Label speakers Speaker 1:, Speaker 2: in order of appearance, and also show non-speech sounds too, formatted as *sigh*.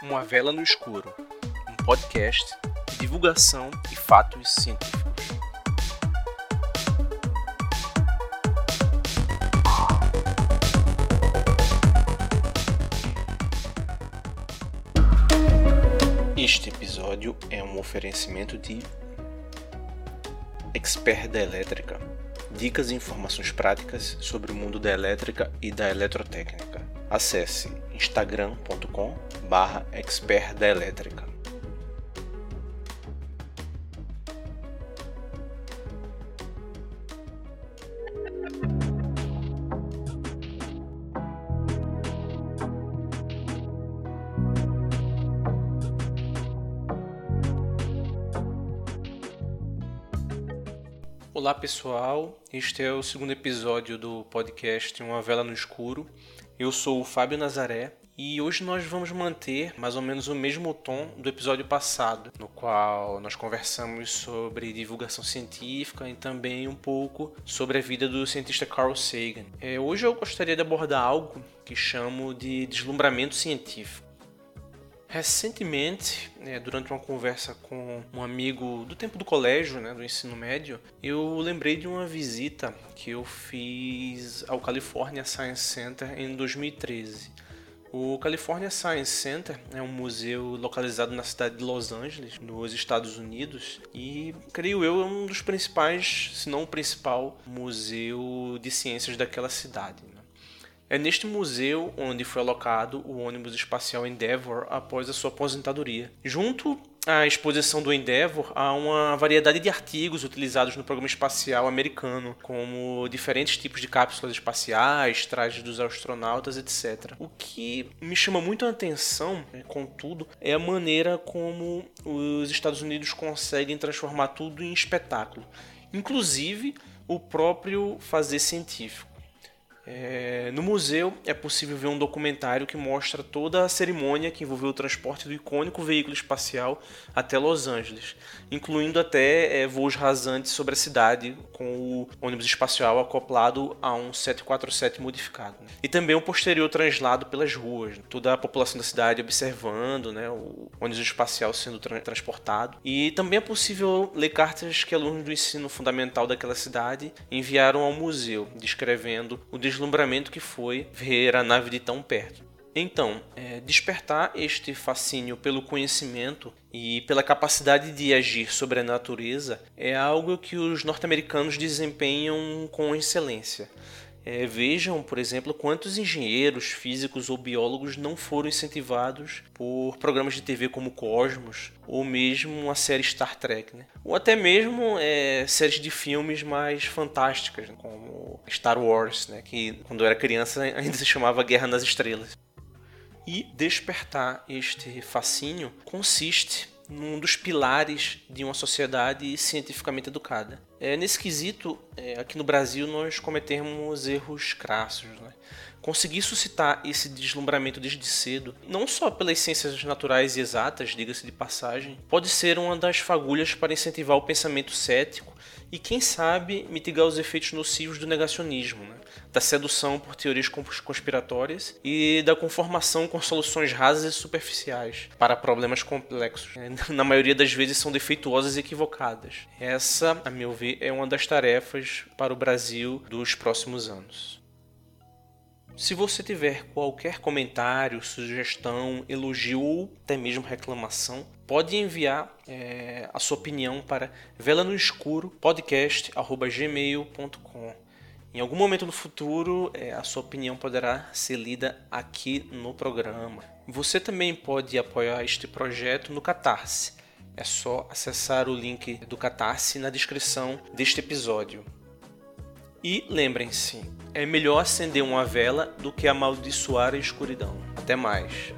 Speaker 1: Uma Vela no Escuro, um podcast de divulgação e fatos científicos. Este episódio é um oferecimento de Expert da Elétrica. Dicas e informações práticas sobre o mundo da elétrica e da eletrotécnica. Acesse instagram.com barra expert da elétrica. Olá pessoal, este é o segundo episódio do podcast Uma Vela no Escuro. Eu sou o Fábio Nazaré e hoje nós vamos manter mais ou menos o mesmo tom do episódio passado, no qual nós conversamos sobre divulgação científica e também um pouco sobre a vida do cientista Carl Sagan. É, hoje eu gostaria de abordar algo que chamo de deslumbramento científico. Recentemente, né, durante uma conversa com um amigo do tempo do colégio, né, do ensino médio, eu lembrei de uma visita que eu fiz ao California Science Center em 2013. O California Science Center é um museu localizado na cidade de Los Angeles, nos Estados Unidos, e creio eu é um dos principais, se não o principal, museu de ciências daquela cidade. É neste museu onde foi alocado o ônibus espacial Endeavour após a sua aposentadoria. Junto à exposição do Endeavour há uma variedade de artigos utilizados no programa espacial americano, como diferentes tipos de cápsulas espaciais, trajes dos astronautas, etc. O que me chama muito a atenção, né, contudo, é a maneira como os Estados Unidos conseguem transformar tudo em espetáculo, inclusive o próprio fazer científico. É, no museu é possível ver um documentário que mostra toda a cerimônia que envolveu o transporte do icônico veículo espacial até Los Angeles, incluindo até é, voos rasantes sobre a cidade com o ônibus espacial acoplado a um 747 modificado. Né? E também um posterior translado pelas ruas, né? toda a população da cidade observando né, o ônibus espacial sendo tra transportado. E também é possível ler cartas que alunos do ensino fundamental daquela cidade enviaram ao museu, descrevendo o deslumbramento que foi ver a nave de tão perto. Então, é, despertar este fascínio pelo conhecimento e pela capacidade de agir sobre a natureza é algo que os norte-americanos desempenham com excelência. É, vejam, por exemplo, quantos engenheiros, físicos ou biólogos não foram incentivados por programas de TV como Cosmos ou mesmo a série Star Trek, né? ou até mesmo é, séries de filmes mais fantásticas, né? como Star Wars, né? que quando eu era criança *laughs* ainda se chamava Guerra nas Estrelas. E despertar este fascínio consiste num dos pilares de uma sociedade cientificamente educada. É, nesse quesito, é, aqui no Brasil, nós cometemos erros crassos. Né? Conseguir suscitar esse deslumbramento desde cedo, não só pelas ciências naturais e exatas, diga-se de passagem, pode ser uma das fagulhas para incentivar o pensamento cético e, quem sabe, mitigar os efeitos nocivos do negacionismo, né? da sedução por teorias conspiratórias e da conformação com soluções rasas e superficiais para problemas complexos. *laughs* Na maioria das vezes são defeituosas e equivocadas. Essa, a meu ver, é uma das tarefas para o Brasil dos próximos anos. Se você tiver qualquer comentário, sugestão, elogio ou até mesmo reclamação, pode enviar é, a sua opinião para vela no escuro podcast@gmail.com. Em algum momento no futuro, é, a sua opinião poderá ser lida aqui no programa. Você também pode apoiar este projeto no Catarse. É só acessar o link do Catarse na descrição deste episódio. E lembrem-se, é melhor acender uma vela do que amaldiçoar a escuridão. Até mais.